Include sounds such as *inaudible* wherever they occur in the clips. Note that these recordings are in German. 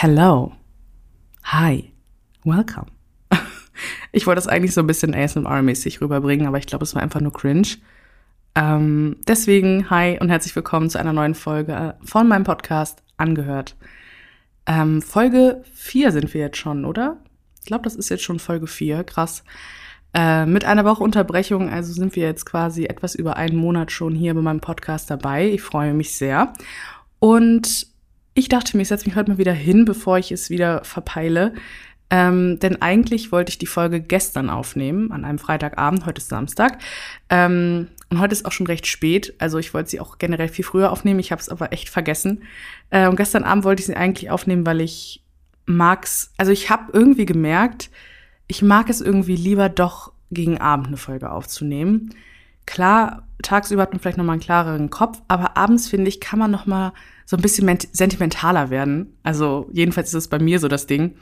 Hello. Hi. Welcome. *laughs* Ich wollte das eigentlich so ein bisschen ASMR-mäßig rüberbringen, aber ich glaube, es war einfach nur cringe. Ähm, deswegen, hi und herzlich willkommen zu einer neuen Folge von meinem Podcast Angehört. Ähm, Folge 4 sind wir jetzt schon, oder? Ich glaube, das ist jetzt schon Folge 4. Krass. Äh, mit einer Woche Unterbrechung, also sind wir jetzt quasi etwas über einen Monat schon hier bei meinem Podcast dabei. Ich freue mich sehr. Und ich dachte mir, ich setze mich heute mal wieder hin, bevor ich es wieder verpeile. Ähm, denn eigentlich wollte ich die Folge gestern aufnehmen, an einem Freitagabend, heute ist Samstag. Ähm, und heute ist auch schon recht spät, also ich wollte sie auch generell viel früher aufnehmen, ich habe es aber echt vergessen. Äh, und gestern Abend wollte ich sie eigentlich aufnehmen, weil ich mag's, also ich habe irgendwie gemerkt, ich mag es irgendwie lieber doch gegen Abend eine Folge aufzunehmen. Klar, tagsüber hat man vielleicht noch mal einen klareren Kopf, aber abends finde ich, kann man noch mal so ein bisschen sentimentaler werden. Also jedenfalls ist es bei mir so das Ding.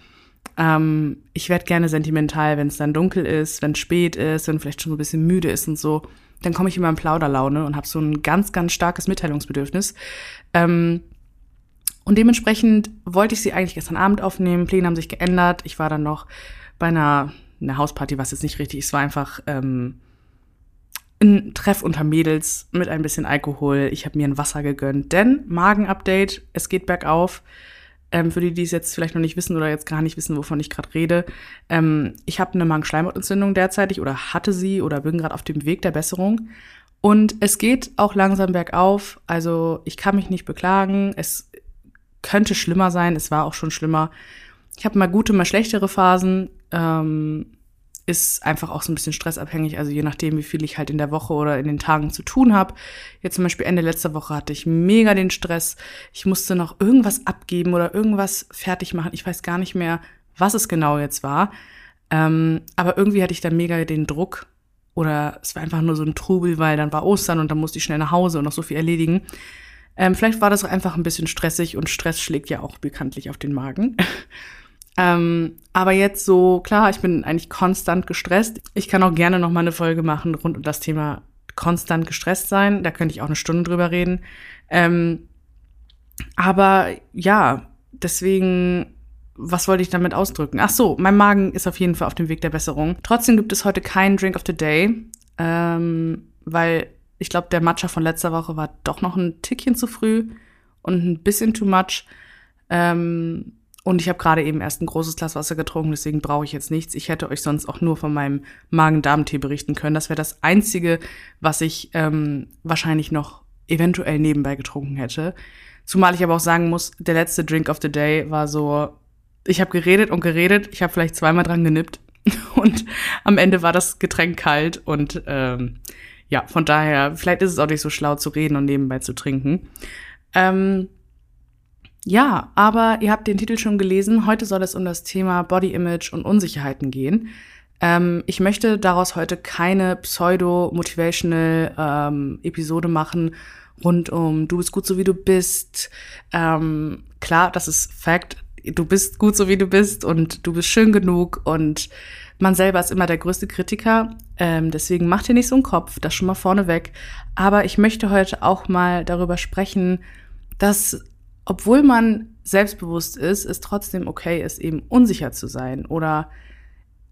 Ähm, ich werde gerne sentimental, wenn es dann dunkel ist, wenn es spät ist, wenn vielleicht schon so ein bisschen müde ist und so. Dann komme ich immer in Plauderlaune und habe so ein ganz, ganz starkes Mitteilungsbedürfnis. Ähm, und dementsprechend wollte ich sie eigentlich gestern Abend aufnehmen. Pläne haben sich geändert. Ich war dann noch bei einer, einer Hausparty, was jetzt nicht richtig ist, war einfach ähm, ein Treff unter Mädels mit ein bisschen Alkohol. Ich habe mir ein Wasser gegönnt, denn Magenupdate, es geht bergauf. Ähm, für die, die es jetzt vielleicht noch nicht wissen oder jetzt gar nicht wissen, wovon ich gerade rede. Ähm, ich habe eine Magenschleimhautentzündung derzeitig oder hatte sie oder bin gerade auf dem Weg der Besserung. Und es geht auch langsam bergauf. Also ich kann mich nicht beklagen. Es könnte schlimmer sein. Es war auch schon schlimmer. Ich habe mal gute, mal schlechtere Phasen. Ähm, ist einfach auch so ein bisschen stressabhängig, also je nachdem, wie viel ich halt in der Woche oder in den Tagen zu tun habe. Jetzt zum Beispiel Ende letzter Woche hatte ich mega den Stress. Ich musste noch irgendwas abgeben oder irgendwas fertig machen. Ich weiß gar nicht mehr, was es genau jetzt war. Ähm, aber irgendwie hatte ich da mega den Druck oder es war einfach nur so ein Trubel, weil dann war Ostern und dann musste ich schnell nach Hause und noch so viel erledigen. Ähm, vielleicht war das auch einfach ein bisschen stressig und Stress schlägt ja auch bekanntlich auf den Magen. *laughs* Ähm, aber jetzt so, klar, ich bin eigentlich konstant gestresst. Ich kann auch gerne noch mal eine Folge machen rund um das Thema konstant gestresst sein. Da könnte ich auch eine Stunde drüber reden. Ähm, aber ja, deswegen, was wollte ich damit ausdrücken? Ach so, mein Magen ist auf jeden Fall auf dem Weg der Besserung. Trotzdem gibt es heute keinen Drink of the Day, ähm, weil ich glaube, der Matcha von letzter Woche war doch noch ein Tickchen zu früh und ein bisschen too much. Ähm, und ich habe gerade eben erst ein großes Glas Wasser getrunken, deswegen brauche ich jetzt nichts. Ich hätte euch sonst auch nur von meinem Magen-Darm-Tee berichten können. Das wäre das Einzige, was ich ähm, wahrscheinlich noch eventuell nebenbei getrunken hätte. Zumal ich aber auch sagen muss, der letzte Drink of the Day war so, ich habe geredet und geredet, ich habe vielleicht zweimal dran genippt *laughs* und am Ende war das Getränk kalt und ähm, ja, von daher, vielleicht ist es auch nicht so schlau zu reden und nebenbei zu trinken. Ähm, ja, aber ihr habt den Titel schon gelesen. Heute soll es um das Thema Body Image und Unsicherheiten gehen. Ähm, ich möchte daraus heute keine pseudo-motivational ähm, Episode machen rund um du bist gut so wie du bist. Ähm, klar, das ist Fact. Du bist gut so wie du bist und du bist schön genug und man selber ist immer der größte Kritiker. Ähm, deswegen macht ihr nicht so einen Kopf, das schon mal vorneweg. Aber ich möchte heute auch mal darüber sprechen, dass obwohl man selbstbewusst ist, es trotzdem okay ist, eben unsicher zu sein oder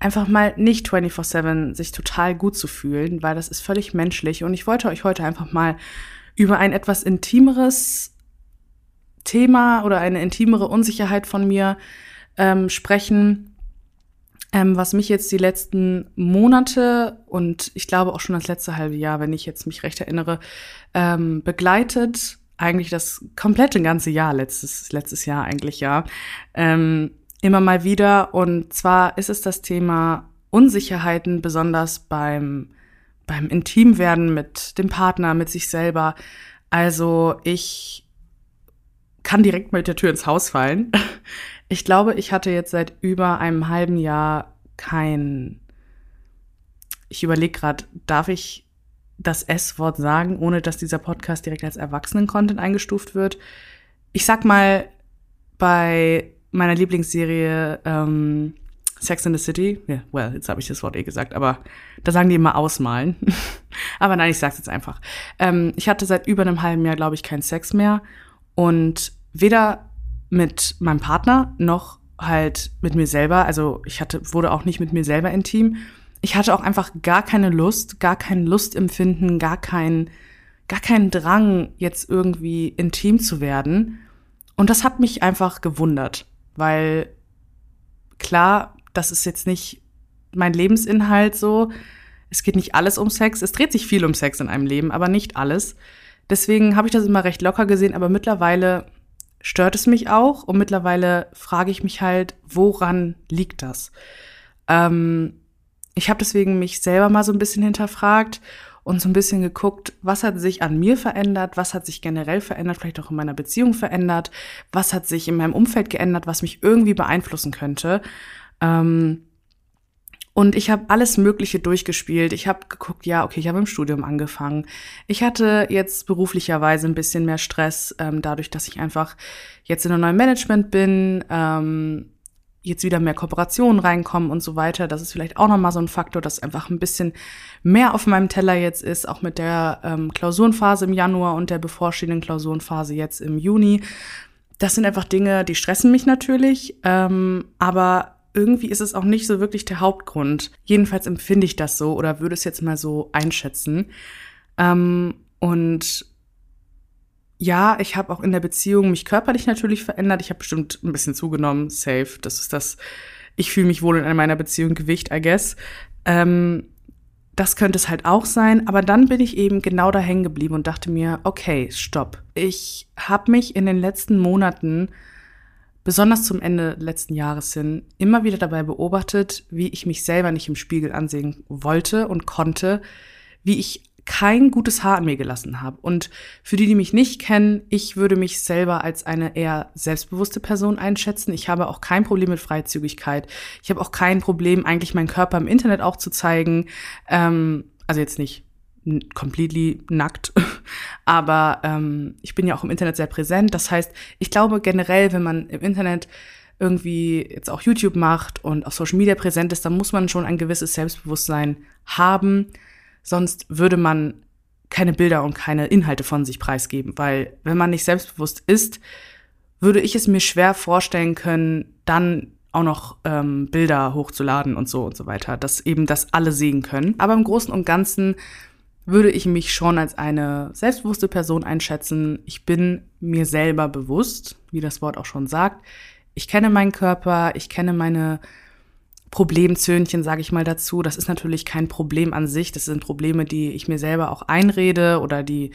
einfach mal nicht 24/7 sich total gut zu fühlen, weil das ist völlig menschlich. Und ich wollte euch heute einfach mal über ein etwas intimeres Thema oder eine intimere Unsicherheit von mir ähm, sprechen, ähm, was mich jetzt die letzten Monate und ich glaube auch schon das letzte halbe Jahr, wenn ich jetzt mich recht erinnere, ähm, begleitet eigentlich das komplette ganze Jahr, letztes, letztes Jahr eigentlich ja, ähm, immer mal wieder. Und zwar ist es das Thema Unsicherheiten, besonders beim, beim Intimwerden mit dem Partner, mit sich selber. Also ich kann direkt mit der Tür ins Haus fallen. *laughs* Ich glaube, ich hatte jetzt seit über einem halben Jahr kein. Ich überlege gerade, darf ich das S-Wort sagen, ohne dass dieser Podcast direkt als Erwachsenen-Content eingestuft wird. Ich sag mal, bei meiner Lieblingsserie ähm, Sex in the City, yeah, well, jetzt habe ich das Wort eh gesagt, aber da sagen die immer ausmalen. *laughs* aber nein, ich sag's jetzt einfach. Ähm, ich hatte seit über einem halben Jahr, glaube ich, keinen Sex mehr und weder mit meinem Partner noch halt mit mir selber. Also ich hatte, wurde auch nicht mit mir selber intim. Ich hatte auch einfach gar keine Lust, gar kein Lustempfinden, gar kein, gar keinen Drang, jetzt irgendwie intim zu werden. Und das hat mich einfach gewundert, weil klar, das ist jetzt nicht mein Lebensinhalt so. Es geht nicht alles um Sex. Es dreht sich viel um Sex in einem Leben, aber nicht alles. Deswegen habe ich das immer recht locker gesehen, aber mittlerweile stört es mich auch und mittlerweile frage ich mich halt, woran liegt das? Ähm, ich habe deswegen mich selber mal so ein bisschen hinterfragt und so ein bisschen geguckt, was hat sich an mir verändert, was hat sich generell verändert, vielleicht auch in meiner Beziehung verändert, was hat sich in meinem Umfeld geändert, was mich irgendwie beeinflussen könnte. Ähm, und ich habe alles Mögliche durchgespielt. Ich habe geguckt, ja, okay, ich habe im Studium angefangen. Ich hatte jetzt beruflicherweise ein bisschen mehr Stress, ähm, dadurch, dass ich einfach jetzt in einem neuen Management bin, ähm, jetzt wieder mehr Kooperationen reinkommen und so weiter. Das ist vielleicht auch nochmal so ein Faktor, dass einfach ein bisschen mehr auf meinem Teller jetzt ist, auch mit der ähm, Klausurenphase im Januar und der bevorstehenden Klausurenphase jetzt im Juni. Das sind einfach Dinge, die stressen mich natürlich, ähm, aber irgendwie ist es auch nicht so wirklich der Hauptgrund. Jedenfalls empfinde ich das so oder würde es jetzt mal so einschätzen. Ähm, und ja, ich habe auch in der Beziehung mich körperlich natürlich verändert. Ich habe bestimmt ein bisschen zugenommen, safe. Das ist das, ich fühle mich wohl in meiner Beziehung Gewicht, I guess. Ähm, das könnte es halt auch sein, aber dann bin ich eben genau da hängen geblieben und dachte mir, okay, stopp. Ich habe mich in den letzten Monaten besonders zum Ende letzten Jahres hin, immer wieder dabei beobachtet, wie ich mich selber nicht im Spiegel ansehen wollte und konnte, wie ich kein gutes Haar an mir gelassen habe. Und für die, die mich nicht kennen, ich würde mich selber als eine eher selbstbewusste Person einschätzen. Ich habe auch kein Problem mit Freizügigkeit. Ich habe auch kein Problem, eigentlich meinen Körper im Internet auch zu zeigen. Ähm, also jetzt nicht completely nackt. *laughs* Aber ähm, ich bin ja auch im Internet sehr präsent. Das heißt, ich glaube generell, wenn man im Internet irgendwie jetzt auch YouTube macht und auf Social Media präsent ist, dann muss man schon ein gewisses Selbstbewusstsein haben. Sonst würde man keine Bilder und keine Inhalte von sich preisgeben. Weil wenn man nicht selbstbewusst ist, würde ich es mir schwer vorstellen können, dann auch noch ähm, Bilder hochzuladen und so und so weiter, dass eben das alle sehen können. Aber im Großen und Ganzen würde ich mich schon als eine selbstbewusste Person einschätzen. Ich bin mir selber bewusst, wie das Wort auch schon sagt. Ich kenne meinen Körper, ich kenne meine Problemzöhnchen, sage ich mal dazu. Das ist natürlich kein Problem an sich. Das sind Probleme, die ich mir selber auch einrede oder die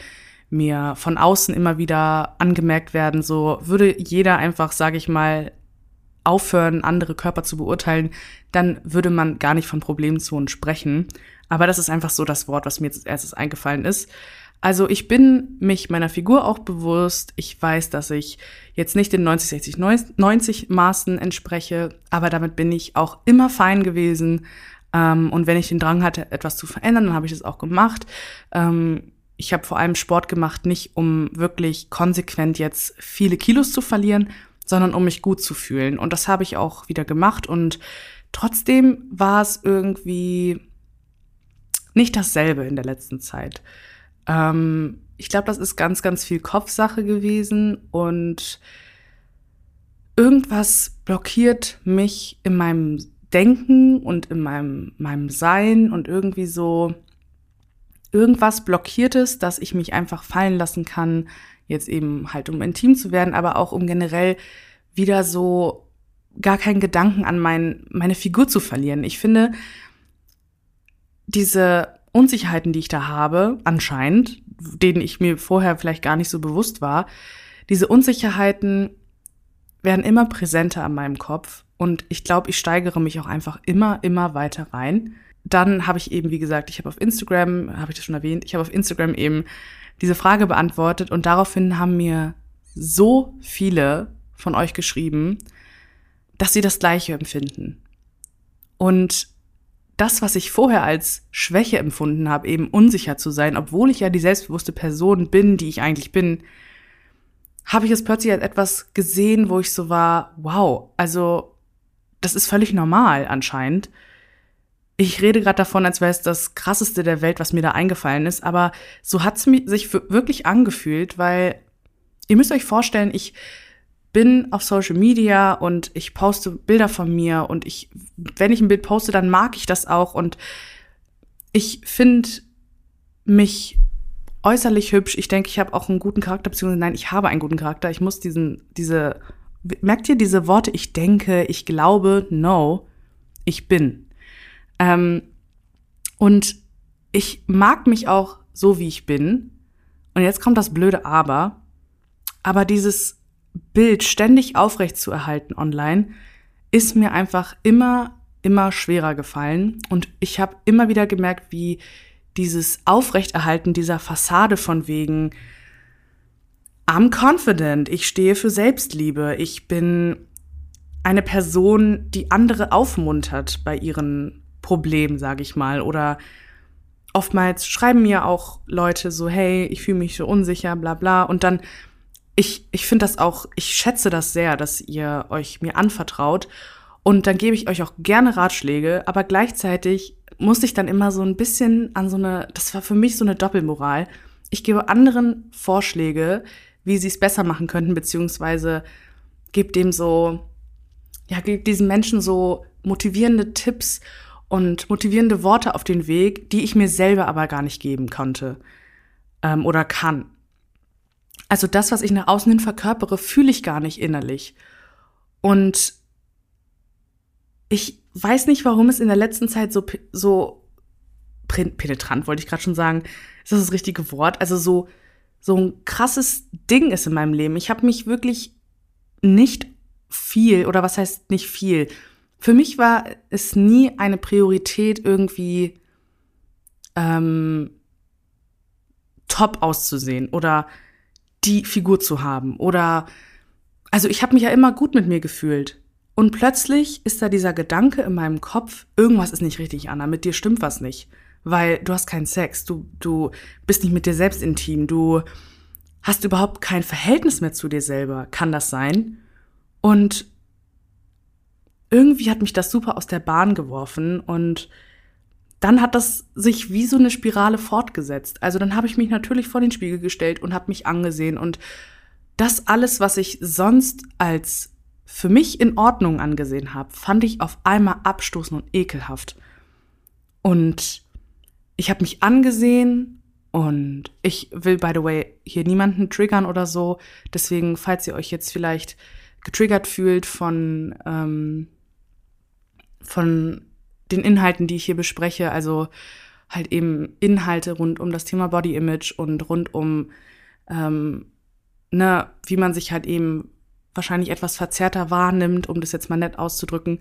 mir von außen immer wieder angemerkt werden. So würde jeder einfach, sage ich mal, aufhören, andere Körper zu beurteilen, dann würde man gar nicht von Problemzonen sprechen. Aber das ist einfach so das Wort, was mir jetzt als erstes eingefallen ist. Also ich bin mich meiner Figur auch bewusst. Ich weiß, dass ich jetzt nicht den 90, 60, 90 Maßen entspreche, aber damit bin ich auch immer fein gewesen. Ähm, und wenn ich den Drang hatte, etwas zu verändern, dann habe ich das auch gemacht. Ähm, ich habe vor allem Sport gemacht, nicht um wirklich konsequent jetzt viele Kilos zu verlieren, sondern um mich gut zu fühlen. Und das habe ich auch wieder gemacht. Und trotzdem war es irgendwie nicht dasselbe in der letzten Zeit. Ähm, ich glaube, das ist ganz, ganz viel Kopfsache gewesen und irgendwas blockiert mich in meinem Denken und in meinem, meinem Sein und irgendwie so irgendwas blockiert es, dass ich mich einfach fallen lassen kann, jetzt eben halt um intim zu werden, aber auch um generell wieder so gar keinen Gedanken an mein, meine Figur zu verlieren. Ich finde, diese Unsicherheiten, die ich da habe, anscheinend, denen ich mir vorher vielleicht gar nicht so bewusst war, diese Unsicherheiten werden immer präsenter an meinem Kopf und ich glaube, ich steigere mich auch einfach immer, immer weiter rein. Dann habe ich eben, wie gesagt, ich habe auf Instagram, habe ich das schon erwähnt, ich habe auf Instagram eben diese Frage beantwortet und daraufhin haben mir so viele von euch geschrieben, dass sie das Gleiche empfinden. Und das, was ich vorher als Schwäche empfunden habe, eben unsicher zu sein, obwohl ich ja die selbstbewusste Person bin, die ich eigentlich bin, habe ich es plötzlich als etwas gesehen, wo ich so war, wow, also das ist völlig normal anscheinend. Ich rede gerade davon, als wäre es das krasseste der Welt, was mir da eingefallen ist, aber so hat es sich wirklich angefühlt, weil ihr müsst euch vorstellen, ich bin auf Social Media und ich poste Bilder von mir und ich, wenn ich ein Bild poste, dann mag ich das auch und ich finde mich äußerlich hübsch. Ich denke, ich habe auch einen guten Charakter, beziehungsweise nein, ich habe einen guten Charakter. Ich muss diesen, diese, merkt ihr diese Worte, ich denke, ich glaube, no, ich bin. Ähm, und ich mag mich auch so, wie ich bin. Und jetzt kommt das blöde Aber. Aber dieses Bild ständig aufrecht zu erhalten online, ist mir einfach immer, immer schwerer gefallen. Und ich habe immer wieder gemerkt, wie dieses Aufrechterhalten dieser Fassade von wegen, I'm confident, ich stehe für Selbstliebe, ich bin eine Person, die andere aufmuntert bei ihren Problemen, sage ich mal, oder oftmals schreiben mir auch Leute so, hey, ich fühle mich so unsicher, bla bla. Und dann ich, ich finde das auch, ich schätze das sehr, dass ihr euch mir anvertraut. Und dann gebe ich euch auch gerne Ratschläge, aber gleichzeitig muss ich dann immer so ein bisschen an so eine, das war für mich so eine Doppelmoral. Ich gebe anderen Vorschläge, wie sie es besser machen könnten, beziehungsweise gebe dem so, ja, gebe diesen Menschen so motivierende Tipps und motivierende Worte auf den Weg, die ich mir selber aber gar nicht geben konnte ähm, oder kann. Also das, was ich nach außen hin verkörpere, fühle ich gar nicht innerlich. Und ich weiß nicht, warum es in der letzten Zeit so, so penetrant, wollte ich gerade schon sagen, ist das das richtige Wort? Also so, so ein krasses Ding ist in meinem Leben. Ich habe mich wirklich nicht viel, oder was heißt nicht viel? Für mich war es nie eine Priorität, irgendwie ähm, top auszusehen oder die Figur zu haben. Oder also ich habe mich ja immer gut mit mir gefühlt. Und plötzlich ist da dieser Gedanke in meinem Kopf, irgendwas ist nicht richtig, Anna, mit dir stimmt was nicht. Weil du hast keinen Sex, du, du bist nicht mit dir selbst intim, du hast überhaupt kein Verhältnis mehr zu dir selber. Kann das sein? Und irgendwie hat mich das super aus der Bahn geworfen und dann hat das sich wie so eine Spirale fortgesetzt. Also dann habe ich mich natürlich vor den Spiegel gestellt und habe mich angesehen und das alles, was ich sonst als für mich in Ordnung angesehen habe, fand ich auf einmal abstoßend und ekelhaft. Und ich habe mich angesehen und ich will, by the way, hier niemanden triggern oder so. Deswegen, falls ihr euch jetzt vielleicht getriggert fühlt von, ähm, von den Inhalten, die ich hier bespreche, also halt eben Inhalte rund um das Thema Body Image und rund um, ähm, ne, wie man sich halt eben wahrscheinlich etwas verzerrter wahrnimmt, um das jetzt mal nett auszudrücken,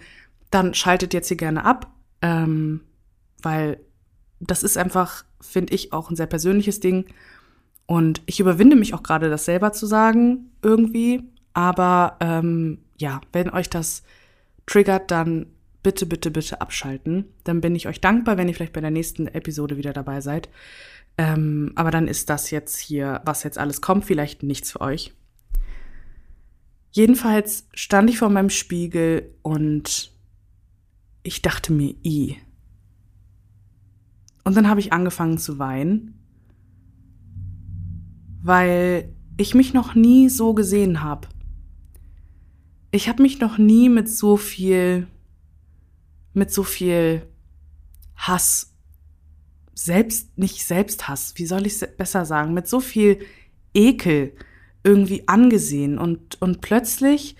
dann schaltet jetzt hier gerne ab, ähm, weil das ist einfach, finde ich, auch ein sehr persönliches Ding. Und ich überwinde mich auch gerade, das selber zu sagen, irgendwie. Aber ähm, ja, wenn euch das triggert, dann bitte, bitte, bitte abschalten. Dann bin ich euch dankbar, wenn ihr vielleicht bei der nächsten Episode wieder dabei seid. Ähm, aber dann ist das jetzt hier, was jetzt alles kommt, vielleicht nichts für euch. Jedenfalls stand ich vor meinem Spiegel und ich dachte mir, i. Und dann habe ich angefangen zu weinen, weil ich mich noch nie so gesehen habe. Ich habe mich noch nie mit so viel mit so viel Hass, selbst, nicht Selbsthass, wie soll ich es besser sagen, mit so viel Ekel irgendwie angesehen und, und plötzlich,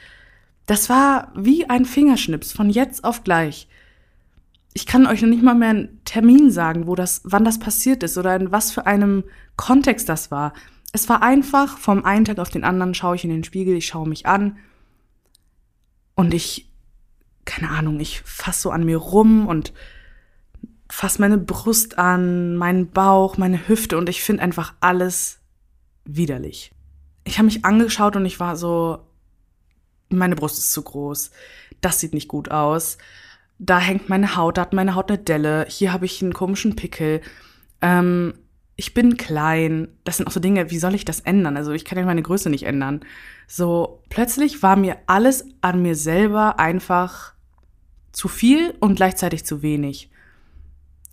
das war wie ein Fingerschnips von jetzt auf gleich. Ich kann euch noch nicht mal mehr einen Termin sagen, wo das, wann das passiert ist oder in was für einem Kontext das war. Es war einfach, vom einen Tag auf den anderen schaue ich in den Spiegel, ich schaue mich an und ich keine Ahnung, ich fasse so an mir rum und fasse meine Brust an, meinen Bauch, meine Hüfte und ich finde einfach alles widerlich. Ich habe mich angeschaut und ich war so, meine Brust ist zu groß, das sieht nicht gut aus. Da hängt meine Haut, da hat meine Haut eine Delle, hier habe ich einen komischen Pickel. Ähm, ich bin klein. Das sind auch so Dinge, wie soll ich das ändern? Also ich kann ja meine Größe nicht ändern. So, plötzlich war mir alles an mir selber einfach zu viel und gleichzeitig zu wenig.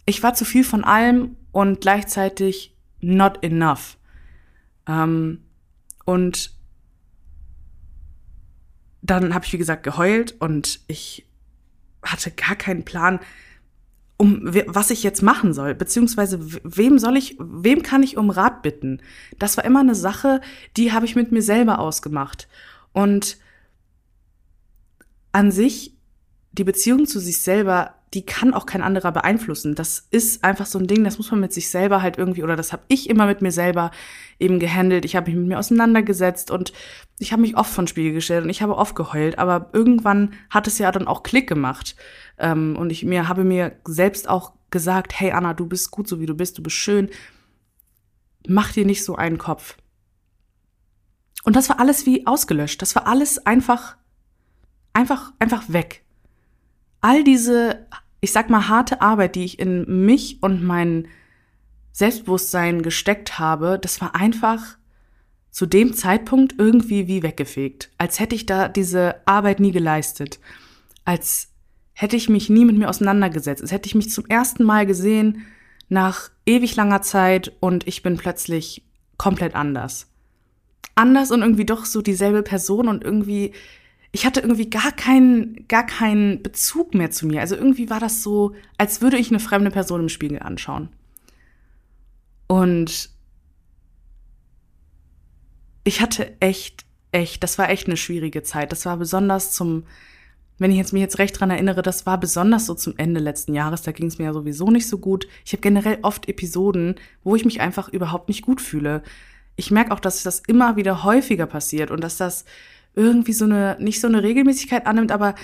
Ich war zu viel von allem und gleichzeitig not enough. Ähm, und dann habe ich, wie gesagt, geheult und ich hatte gar keinen Plan, um was ich jetzt machen soll, beziehungsweise wem soll ich, wem kann ich um Rat bitten? Das war immer eine Sache, die habe ich mit mir selber ausgemacht. Und an sich, die Beziehung zu sich selber, die kann auch kein anderer beeinflussen. Das ist einfach so ein Ding, das muss man mit sich selber halt irgendwie, oder das habe ich immer mit mir selber eben gehandelt. Ich habe mich mit mir auseinandergesetzt und ich habe mich oft von Spiegel gestellt und ich habe oft geheult, aber irgendwann hat es ja dann auch Klick gemacht. Ähm, und ich mir habe mir selbst auch gesagt, hey Anna, du bist gut so wie du bist, du bist schön. Mach dir nicht so einen Kopf. Und das war alles wie ausgelöscht. Das war alles einfach, einfach, einfach weg. All diese, ich sag mal, harte Arbeit, die ich in mich und mein Selbstbewusstsein gesteckt habe, das war einfach zu dem Zeitpunkt irgendwie wie weggefegt. Als hätte ich da diese Arbeit nie geleistet. Als hätte ich mich nie mit mir auseinandergesetzt. Als hätte ich mich zum ersten Mal gesehen nach ewig langer Zeit und ich bin plötzlich komplett anders anders und irgendwie doch so dieselbe Person und irgendwie, ich hatte irgendwie gar keinen, gar keinen Bezug mehr zu mir. Also irgendwie war das so, als würde ich eine fremde Person im Spiegel anschauen. Und ich hatte echt, echt, das war echt eine schwierige Zeit. Das war besonders zum, wenn ich jetzt mich jetzt recht dran erinnere, das war besonders so zum Ende letzten Jahres, da ging es mir ja sowieso nicht so gut. Ich habe generell oft Episoden, wo ich mich einfach überhaupt nicht gut fühle ich merke auch, dass das immer wieder häufiger passiert und dass das irgendwie so eine, nicht so eine Regelmäßigkeit annimmt, aber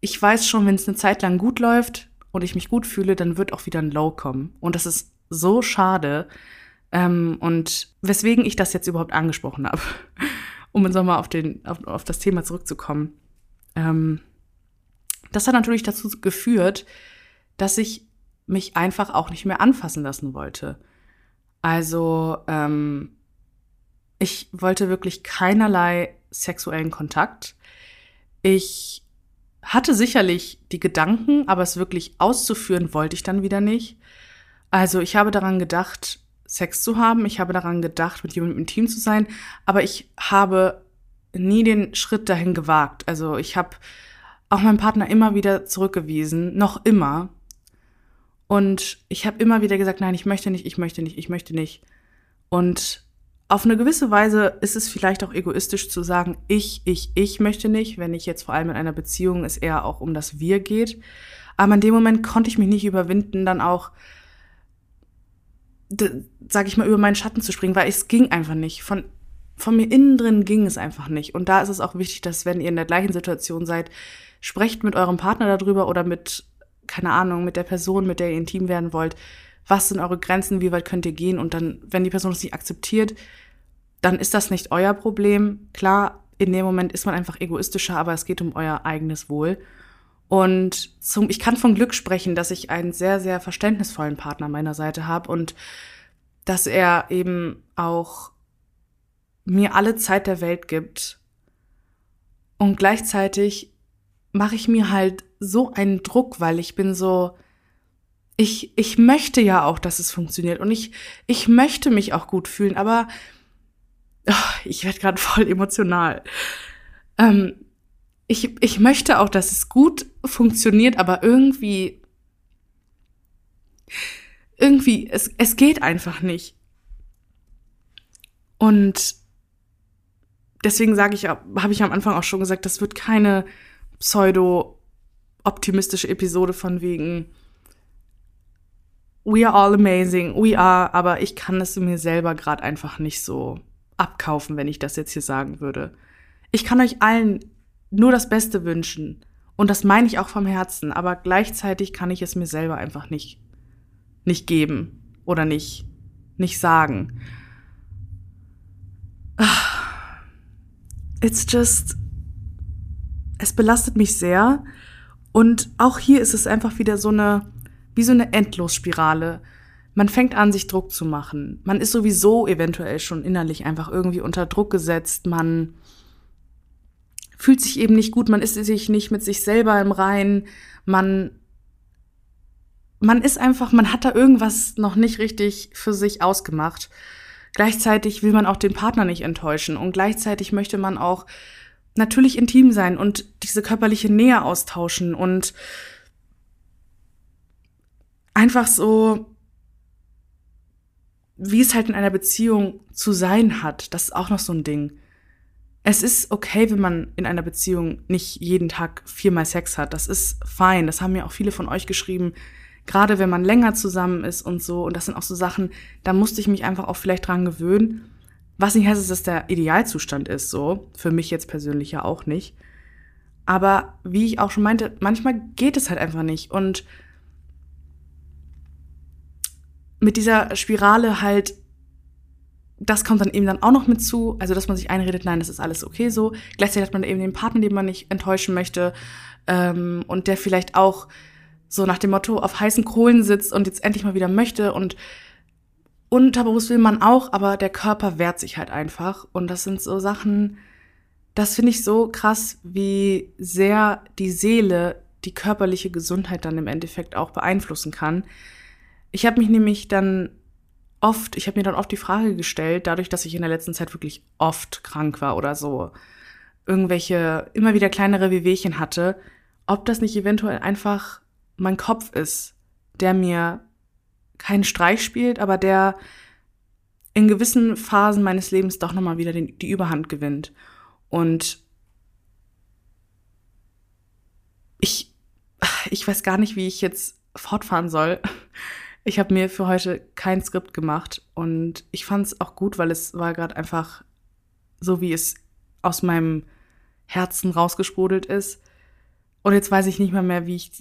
ich weiß schon, wenn es eine Zeit lang gut läuft und ich mich gut fühle, dann wird auch wieder ein Low kommen. Und das ist so schade. Ähm, und weswegen ich das jetzt überhaupt angesprochen habe, *laughs* um jetzt nochmal auf, auf, auf das Thema zurückzukommen. Ähm, das hat natürlich dazu geführt, dass ich mich einfach auch nicht mehr anfassen lassen wollte. Also ähm, ich wollte wirklich keinerlei sexuellen Kontakt. Ich hatte sicherlich die Gedanken, aber es wirklich auszuführen wollte ich dann wieder nicht. Also ich habe daran gedacht, Sex zu haben. Ich habe daran gedacht, mit jemandem intim zu sein. Aber ich habe nie den Schritt dahin gewagt. Also ich habe auch meinen Partner immer wieder zurückgewiesen, noch immer. Und ich habe immer wieder gesagt, nein, ich möchte nicht, ich möchte nicht, ich möchte nicht. Und auf eine gewisse Weise ist es vielleicht auch egoistisch zu sagen, ich, ich, ich möchte nicht, wenn ich jetzt vor allem in einer Beziehung es eher auch um das Wir geht. Aber in dem Moment konnte ich mich nicht überwinden, dann auch, sag ich mal, über meinen Schatten zu springen, weil es ging einfach nicht. Von, von mir innen drin ging es einfach nicht. Und da ist es auch wichtig, dass wenn ihr in der gleichen Situation seid, sprecht mit eurem Partner darüber oder mit, keine Ahnung, mit der Person, mit der ihr intim werden wollt was sind eure Grenzen, wie weit könnt ihr gehen und dann, wenn die Person es nicht akzeptiert, dann ist das nicht euer Problem. Klar, in dem Moment ist man einfach egoistischer, aber es geht um euer eigenes Wohl. Und zum, ich kann von Glück sprechen, dass ich einen sehr, sehr verständnisvollen Partner meiner Seite habe und dass er eben auch mir alle Zeit der Welt gibt. Und gleichzeitig mache ich mir halt so einen Druck, weil ich bin so, ich, ich möchte ja auch, dass es funktioniert und ich, ich möchte mich auch gut fühlen, aber oh, ich werde gerade *laughs* voll emotional. Ähm, ich, ich möchte auch, dass es gut funktioniert, aber irgendwie, irgendwie, es, es geht einfach nicht. Und deswegen sage ich, habe ich am Anfang auch schon gesagt, das wird keine pseudo-optimistische Episode von wegen, we are all amazing, we are, aber ich kann es mir selber gerade einfach nicht so abkaufen, wenn ich das jetzt hier sagen würde. Ich kann euch allen nur das Beste wünschen. Und das meine ich auch vom Herzen, aber gleichzeitig kann ich es mir selber einfach nicht, nicht geben oder nicht, nicht sagen. It's just, es belastet mich sehr. Und auch hier ist es einfach wieder so eine, wie so eine Endlosspirale. Man fängt an, sich Druck zu machen. Man ist sowieso eventuell schon innerlich einfach irgendwie unter Druck gesetzt. Man fühlt sich eben nicht gut. Man ist sich nicht mit sich selber im Reinen. Man, man ist einfach, man hat da irgendwas noch nicht richtig für sich ausgemacht. Gleichzeitig will man auch den Partner nicht enttäuschen und gleichzeitig möchte man auch natürlich intim sein und diese körperliche Nähe austauschen und einfach so, wie es halt in einer Beziehung zu sein hat. Das ist auch noch so ein Ding. Es ist okay, wenn man in einer Beziehung nicht jeden Tag viermal Sex hat. Das ist fein. Das haben ja auch viele von euch geschrieben. Gerade wenn man länger zusammen ist und so. Und das sind auch so Sachen, da musste ich mich einfach auch vielleicht dran gewöhnen. Was nicht heißt, dass das der Idealzustand ist, so. Für mich jetzt persönlich ja auch nicht. Aber wie ich auch schon meinte, manchmal geht es halt einfach nicht. Und mit dieser Spirale halt, das kommt dann eben dann auch noch mit zu, also dass man sich einredet, nein, das ist alles okay so. Gleichzeitig hat man eben den Partner, den man nicht enttäuschen möchte ähm, und der vielleicht auch so nach dem Motto auf heißen Kohlen sitzt und jetzt endlich mal wieder möchte und unterbewusst will man auch, aber der Körper wehrt sich halt einfach und das sind so Sachen, das finde ich so krass, wie sehr die Seele die körperliche Gesundheit dann im Endeffekt auch beeinflussen kann. Ich habe mich nämlich dann oft, ich habe mir dann oft die Frage gestellt, dadurch, dass ich in der letzten Zeit wirklich oft krank war oder so, irgendwelche immer wieder kleinere Wehwehchen hatte, ob das nicht eventuell einfach mein Kopf ist, der mir keinen Streich spielt, aber der in gewissen Phasen meines Lebens doch nochmal wieder den, die Überhand gewinnt. Und ich, ich weiß gar nicht, wie ich jetzt fortfahren soll. Ich habe mir für heute kein Skript gemacht und ich fand es auch gut, weil es war gerade einfach so, wie es aus meinem Herzen rausgesprudelt ist. Und jetzt weiß ich nicht mal mehr, wie ich,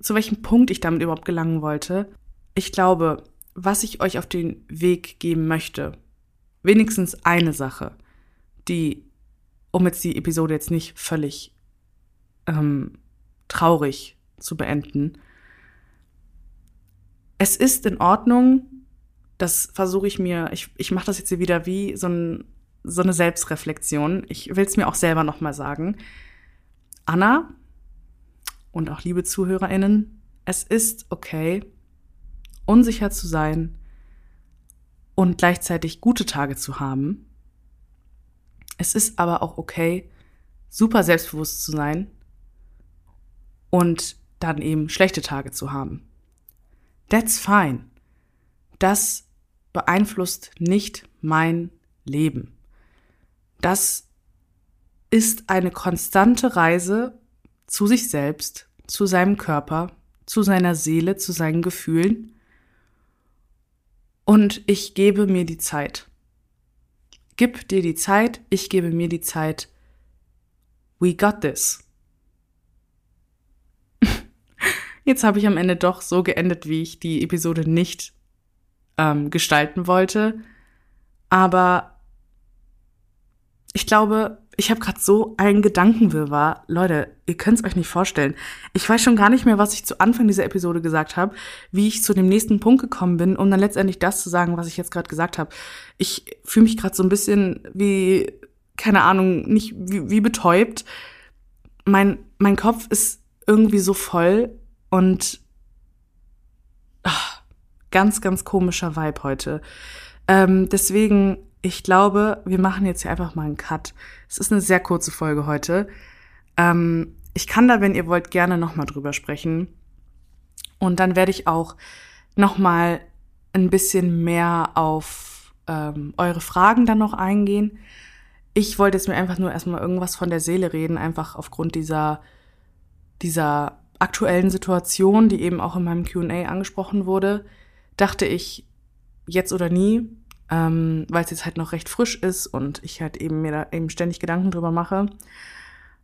zu welchem Punkt ich damit überhaupt gelangen wollte. Ich glaube, was ich euch auf den Weg geben möchte, wenigstens eine Sache, die, um jetzt die Episode jetzt nicht völlig ähm, traurig zu beenden, es ist in Ordnung, das versuche ich mir, ich, ich mache das jetzt hier wieder wie so, ein, so eine Selbstreflexion. Ich will es mir auch selber nochmal sagen. Anna und auch liebe ZuhörerInnen, es ist okay, unsicher zu sein und gleichzeitig gute Tage zu haben. Es ist aber auch okay, super selbstbewusst zu sein und dann eben schlechte Tage zu haben. That's fine. Das beeinflusst nicht mein Leben. Das ist eine konstante Reise zu sich selbst, zu seinem Körper, zu seiner Seele, zu seinen Gefühlen. Und ich gebe mir die Zeit. Gib dir die Zeit, ich gebe mir die Zeit. We got this. Jetzt habe ich am Ende doch so geendet, wie ich die Episode nicht ähm, gestalten wollte. Aber ich glaube, ich habe gerade so einen Gedankenwirrwarr. Leute, ihr könnt es euch nicht vorstellen. Ich weiß schon gar nicht mehr, was ich zu Anfang dieser Episode gesagt habe, wie ich zu dem nächsten Punkt gekommen bin, um dann letztendlich das zu sagen, was ich jetzt gerade gesagt habe. Ich fühle mich gerade so ein bisschen wie, keine Ahnung, nicht wie, wie betäubt. Mein, mein Kopf ist irgendwie so voll und ach, ganz, ganz komischer Vibe heute. Ähm, deswegen, ich glaube, wir machen jetzt hier einfach mal einen Cut. Es ist eine sehr kurze Folge heute. Ähm, ich kann da, wenn ihr wollt, gerne nochmal drüber sprechen. Und dann werde ich auch nochmal ein bisschen mehr auf ähm, eure Fragen dann noch eingehen. Ich wollte jetzt mir einfach nur erstmal irgendwas von der Seele reden, einfach aufgrund dieser, dieser aktuellen Situation, die eben auch in meinem QA angesprochen wurde, dachte ich, jetzt oder nie, ähm, weil es jetzt halt noch recht frisch ist und ich halt eben mir da eben ständig Gedanken drüber mache.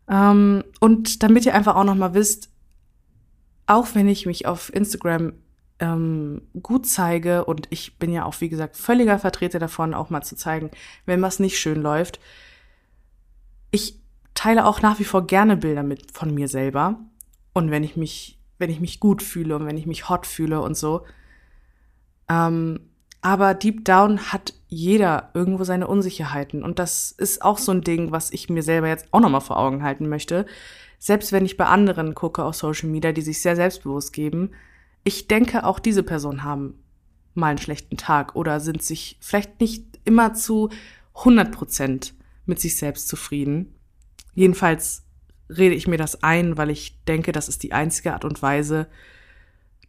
Ähm, und damit ihr einfach auch noch mal wisst, auch wenn ich mich auf Instagram ähm, gut zeige und ich bin ja auch, wie gesagt, völliger Vertreter davon, auch mal zu zeigen, wenn was nicht schön läuft. Ich teile auch nach wie vor gerne Bilder mit von mir selber und wenn ich mich, wenn ich mich gut fühle und wenn ich mich hot fühle und so. Ähm, aber deep down hat jeder irgendwo seine Unsicherheiten. Und das ist auch so ein Ding, was ich mir selber jetzt auch nochmal vor Augen halten möchte. Selbst wenn ich bei anderen gucke auf Social Media, die sich sehr selbstbewusst geben, ich denke, auch diese Personen haben mal einen schlechten Tag oder sind sich vielleicht nicht immer zu 100 Prozent mit sich selbst zufrieden. Jedenfalls rede ich mir das ein, weil ich denke, das ist die einzige Art und Weise,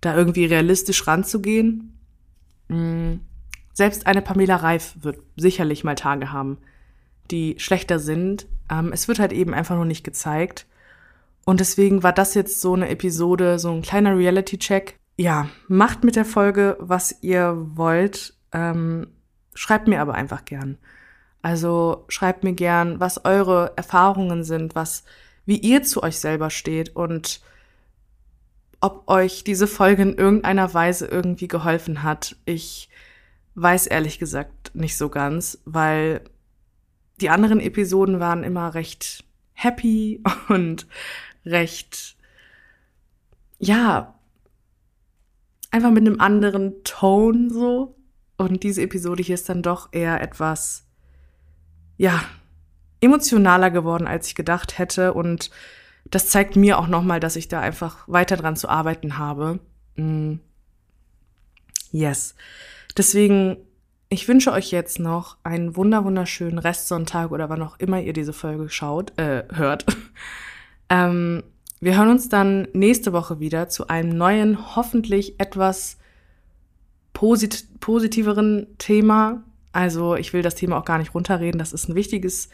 da irgendwie realistisch ranzugehen. Mm, selbst eine Pamela Reif wird sicherlich mal Tage haben, die schlechter sind. Ähm, es wird halt eben einfach nur nicht gezeigt. Und deswegen war das jetzt so eine Episode, so ein kleiner Reality-Check. Ja, macht mit der Folge, was ihr wollt. Ähm, schreibt mir aber einfach gern. Also schreibt mir gern, was eure Erfahrungen sind, was, wie ihr zu euch selber steht und ob euch diese Folge in irgendeiner Weise irgendwie geholfen hat. Ich weiß ehrlich gesagt nicht so ganz, weil die anderen Episoden waren immer recht happy *laughs* und recht, ja, einfach mit einem anderen Ton so. Und diese Episode hier ist dann doch eher etwas, ja, emotionaler geworden, als ich gedacht hätte. Und das zeigt mir auch nochmal, dass ich da einfach weiter dran zu arbeiten habe. Mm. Yes. Deswegen, ich wünsche euch jetzt noch einen wunder wunderschönen Restsonntag oder wann auch immer ihr diese Folge schaut, äh, hört. *laughs* ähm, wir hören uns dann nächste Woche wieder zu einem neuen, hoffentlich etwas posit positiveren Thema. Also ich will das Thema auch gar nicht runterreden. Das ist ein wichtiges,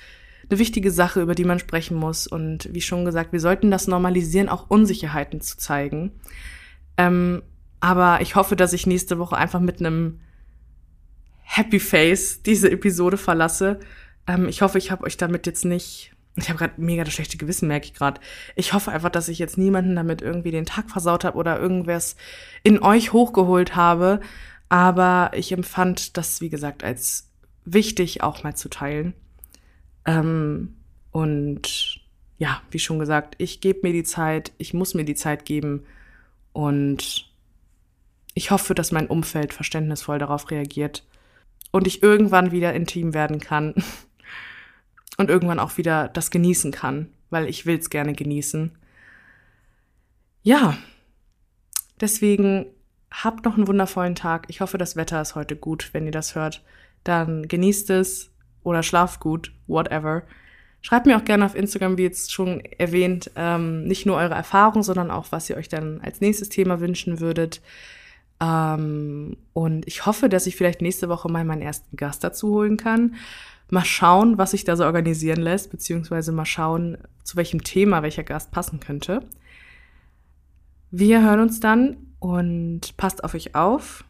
eine wichtige Sache, über die man sprechen muss. Und wie schon gesagt, wir sollten das normalisieren, auch Unsicherheiten zu zeigen. Ähm, aber ich hoffe, dass ich nächste Woche einfach mit einem Happy Face diese Episode verlasse. Ähm, ich hoffe, ich habe euch damit jetzt nicht. Ich habe gerade mega das schlechte Gewissen, merke ich gerade. Ich hoffe einfach, dass ich jetzt niemanden damit irgendwie den Tag versaut habe oder irgendwas in euch hochgeholt habe. Aber ich empfand das, wie gesagt, als wichtig auch mal zu teilen. Ähm, und ja, wie schon gesagt, ich gebe mir die Zeit, ich muss mir die Zeit geben und ich hoffe, dass mein Umfeld verständnisvoll darauf reagiert und ich irgendwann wieder intim werden kann *laughs* und irgendwann auch wieder das genießen kann, weil ich es gerne genießen. Ja, deswegen habt noch einen wundervollen Tag. Ich hoffe, das Wetter ist heute gut, wenn ihr das hört. Dann genießt es oder schlaft gut, whatever. Schreibt mir auch gerne auf Instagram, wie jetzt schon erwähnt, ähm, nicht nur eure Erfahrungen, sondern auch, was ihr euch dann als nächstes Thema wünschen würdet. Ähm, und ich hoffe, dass ich vielleicht nächste Woche mal meinen ersten Gast dazu holen kann. Mal schauen, was sich da so organisieren lässt, beziehungsweise mal schauen, zu welchem Thema welcher Gast passen könnte. Wir hören uns dann und passt auf euch auf.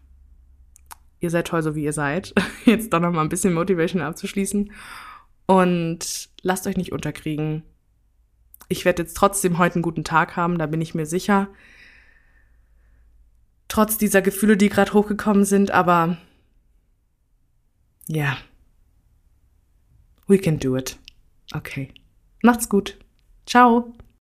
Ihr seid toll, so wie ihr seid. *laughs* Jetzt doch noch mal ein bisschen Motivation abzuschließen. Und lasst euch nicht unterkriegen. Ich werde jetzt trotzdem heute einen guten Tag haben, da bin ich mir sicher. Trotz dieser Gefühle, die gerade hochgekommen sind, aber ja. Yeah. We can do it. Okay. Macht's gut. Ciao.